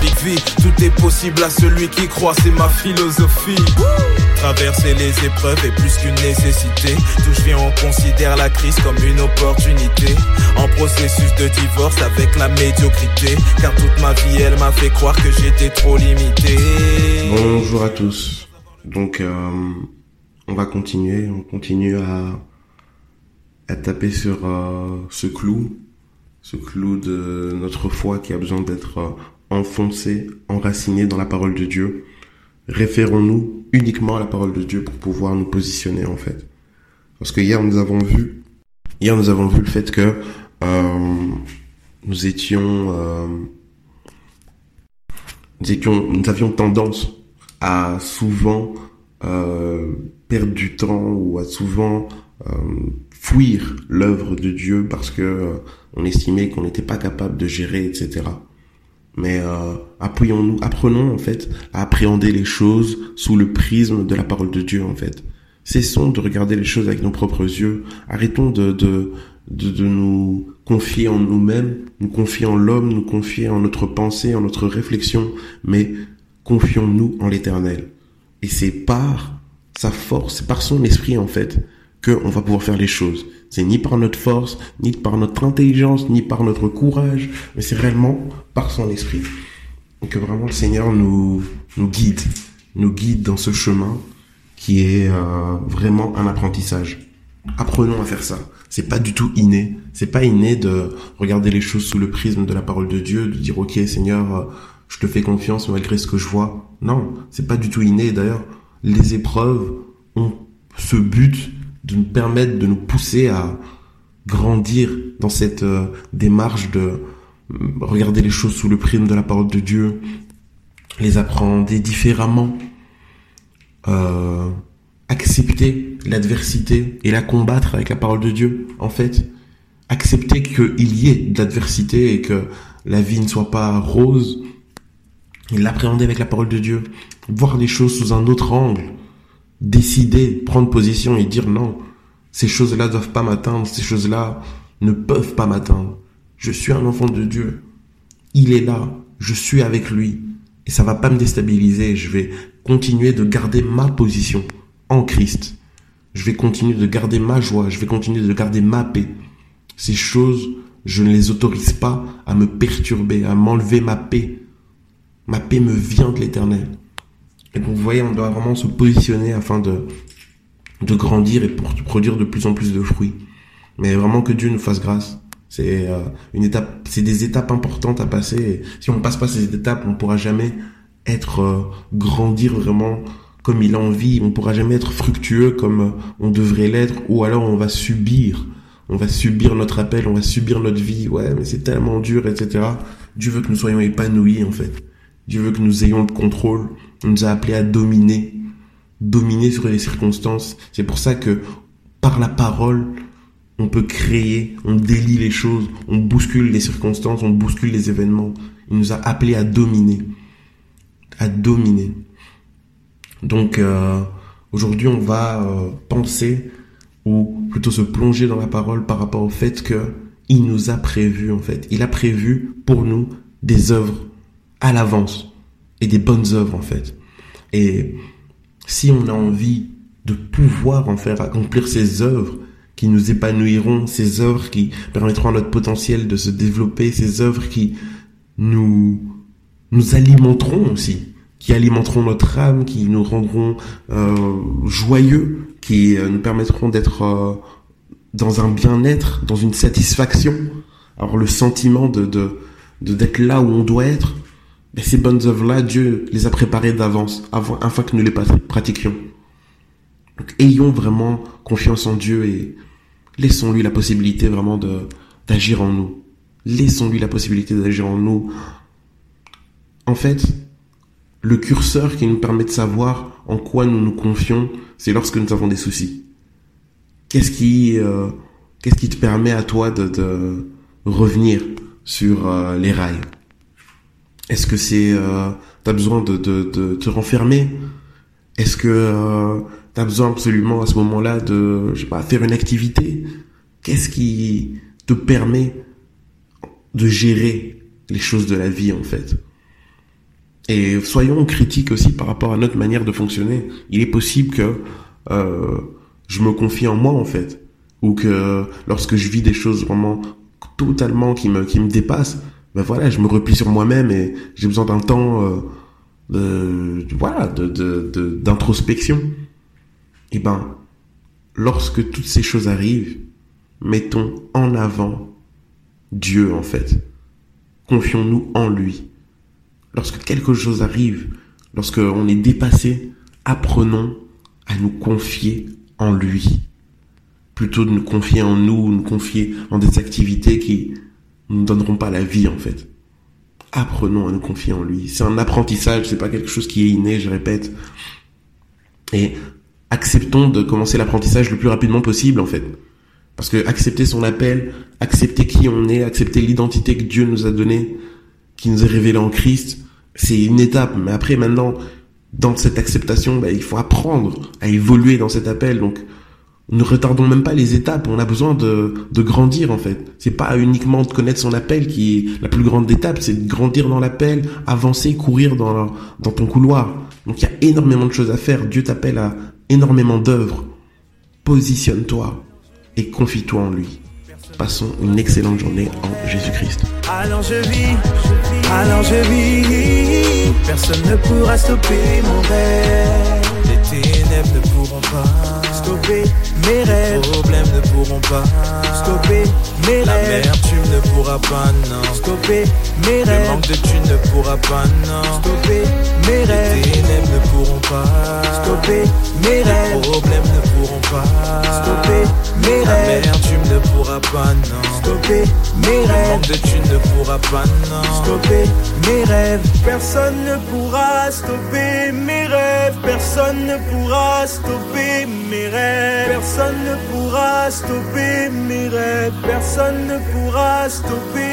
Big tout est possible à celui qui croit, c'est ma philosophie. Traverser les épreuves est plus qu'une nécessité. Tout je viens, on considère la crise comme une opportunité. En processus de divorce avec la médiocrité. Car toute ma vie, elle m'a fait croire que j'étais trop limité. Bonjour à tous. Donc, euh, on va continuer. On continue à, à taper sur euh, ce clou. Ce clou de notre foi qui a besoin d'être euh, enfoncé, enraciné dans la parole de Dieu référons-nous uniquement à la parole de Dieu pour pouvoir nous positionner en fait. Parce que hier nous avons vu, hier nous avons vu le fait que euh, nous étions, euh, nous étions, nous avions tendance à souvent euh, perdre du temps ou à souvent fuir l'œuvre de Dieu parce que euh, on estimait qu'on n'était pas capable de gérer, etc. Mais euh, appuyons-nous, apprenons en fait à appréhender les choses sous le prisme de la parole de Dieu en fait. Cessons de regarder les choses avec nos propres yeux. Arrêtons de de, de, de nous confier en nous-mêmes, nous confier en l'homme, nous confier en notre pensée, en notre réflexion, mais confions-nous en l'Éternel. Et c'est par sa force, par son esprit en fait que on va pouvoir faire les choses. C'est ni par notre force, ni par notre intelligence, ni par notre courage, mais c'est réellement par son esprit. Donc vraiment le Seigneur nous, nous guide, nous guide dans ce chemin qui est euh, vraiment un apprentissage. Apprenons à faire ça. C'est pas du tout inné. C'est pas inné de regarder les choses sous le prisme de la parole de Dieu, de dire ok Seigneur, euh, je te fais confiance malgré ce que je vois. Non, c'est pas du tout inné. D'ailleurs, les épreuves ont ce but de nous permettre de nous pousser à grandir dans cette euh, démarche de euh, regarder les choses sous le prisme de la parole de Dieu, les apprendre différemment, euh, accepter l'adversité et la combattre avec la parole de Dieu. En fait, accepter qu'il y ait de l'adversité et que la vie ne soit pas rose, et l'appréhender avec la parole de Dieu, voir les choses sous un autre angle, décider, prendre position et dire non, ces choses-là doivent pas m'atteindre, ces choses-là ne peuvent pas m'atteindre. Je suis un enfant de Dieu. Il est là, je suis avec lui et ça va pas me déstabiliser, je vais continuer de garder ma position en Christ. Je vais continuer de garder ma joie, je vais continuer de garder ma paix. Ces choses, je ne les autorise pas à me perturber, à m'enlever ma paix. Ma paix me vient de l'éternel. Et donc, vous voyez, on doit vraiment se positionner afin de, de grandir et pour produire de plus en plus de fruits. Mais vraiment que Dieu nous fasse grâce. C'est euh, une étape, c'est des étapes importantes à passer. Si on passe pas ces étapes, on pourra jamais être euh, grandir vraiment comme il a envie. On pourra jamais être fructueux comme euh, on devrait l'être. Ou alors on va subir, on va subir notre appel, on va subir notre vie. Ouais, mais c'est tellement dur, etc. Dieu veut que nous soyons épanouis en fait. Dieu veut que nous ayons le contrôle. Il nous a appelés à dominer, dominer sur les circonstances. C'est pour ça que par la parole, on peut créer, on délie les choses, on bouscule les circonstances, on bouscule les événements. Il nous a appelés à dominer, à dominer. Donc euh, aujourd'hui, on va euh, penser ou plutôt se plonger dans la parole par rapport au fait que il nous a prévu en fait. Il a prévu pour nous des œuvres à l'avance et des bonnes œuvres en fait. Et si on a envie de pouvoir en faire accomplir ces œuvres qui nous épanouiront, ces œuvres qui permettront à notre potentiel de se développer, ces œuvres qui nous nous alimenteront aussi, qui alimenteront notre âme, qui nous rendront euh, joyeux, qui euh, nous permettront d'être euh, dans un bien-être, dans une satisfaction, avoir le sentiment de de d'être là où on doit être. Mais ces bonnes œuvres-là, Dieu les a préparées d'avance, avant, afin que nous les pratiquions. Donc, ayons vraiment confiance en Dieu et laissons-lui la possibilité vraiment d'agir en nous. Laissons-lui la possibilité d'agir en nous. En fait, le curseur qui nous permet de savoir en quoi nous nous confions, c'est lorsque nous avons des soucis. Qu'est-ce qui, euh, qu'est-ce qui te permet à toi de, de revenir sur euh, les rails? Est-ce que c'est, euh, t'as besoin de, te renfermer? Est-ce que euh, t'as besoin absolument à ce moment-là de, je sais pas, faire une activité? Qu'est-ce qui te permet de gérer les choses de la vie en fait? Et soyons critiques aussi par rapport à notre manière de fonctionner. Il est possible que euh, je me confie en moi en fait, ou que lorsque je vis des choses vraiment totalement qui me qui me dépassent, ben voilà, je me replie sur moi-même et j'ai besoin d'un temps euh, de voilà de d'introspection. De, et ben lorsque toutes ces choses arrivent, mettons en avant Dieu en fait. Confions-nous en lui. Lorsque quelque chose arrive, lorsque on est dépassé, apprenons à nous confier en lui. Plutôt de nous confier en nous, nous confier en des activités qui ne nous donneront pas la vie en fait. Apprenons à nous confier en lui. C'est un apprentissage, c'est pas quelque chose qui est inné, je répète. Et acceptons de commencer l'apprentissage le plus rapidement possible en fait. Parce que accepter son appel, accepter qui on est, accepter l'identité que Dieu nous a donnée, qui nous est révélée en Christ, c'est une étape. Mais après, maintenant, dans cette acceptation, bah, il faut apprendre à évoluer dans cet appel. Donc, ne retardons même pas les étapes. On a besoin de, grandir en fait. C'est pas uniquement de connaître son appel qui est la plus grande étape, c'est de grandir dans l'appel, avancer, courir dans, dans ton couloir. Donc il y a énormément de choses à faire. Dieu t'appelle à énormément d'œuvres. Positionne-toi et confie-toi en lui. Passons une excellente journée en Jésus-Christ. Alors je vis, alors je vis, personne ne pourra stopper mon rêve. Les ténèbres ne pourront pas stopper mes rêves. Les problèmes ne pourront pas stopper mes rêves. La tu ne pourras pas, non. Stopper mes rêves. Le manque de tu ne pourras pas, non. Stopper mes rêves. Les ténèbres ne pourront pas stopper mes rêves. Les problèmes ne pourront pas stopper mes rêves. La tu ne pourras pas, non. Stopper mes rêves. Le manque de tu ne pourras pas, non. Stopper mes rêves. Personne ne pourra stopper mes rêves. Personne ne pourra stopper mes rêves. Personne ne pourra stopper mes rêves. Personne ne pourra stopper.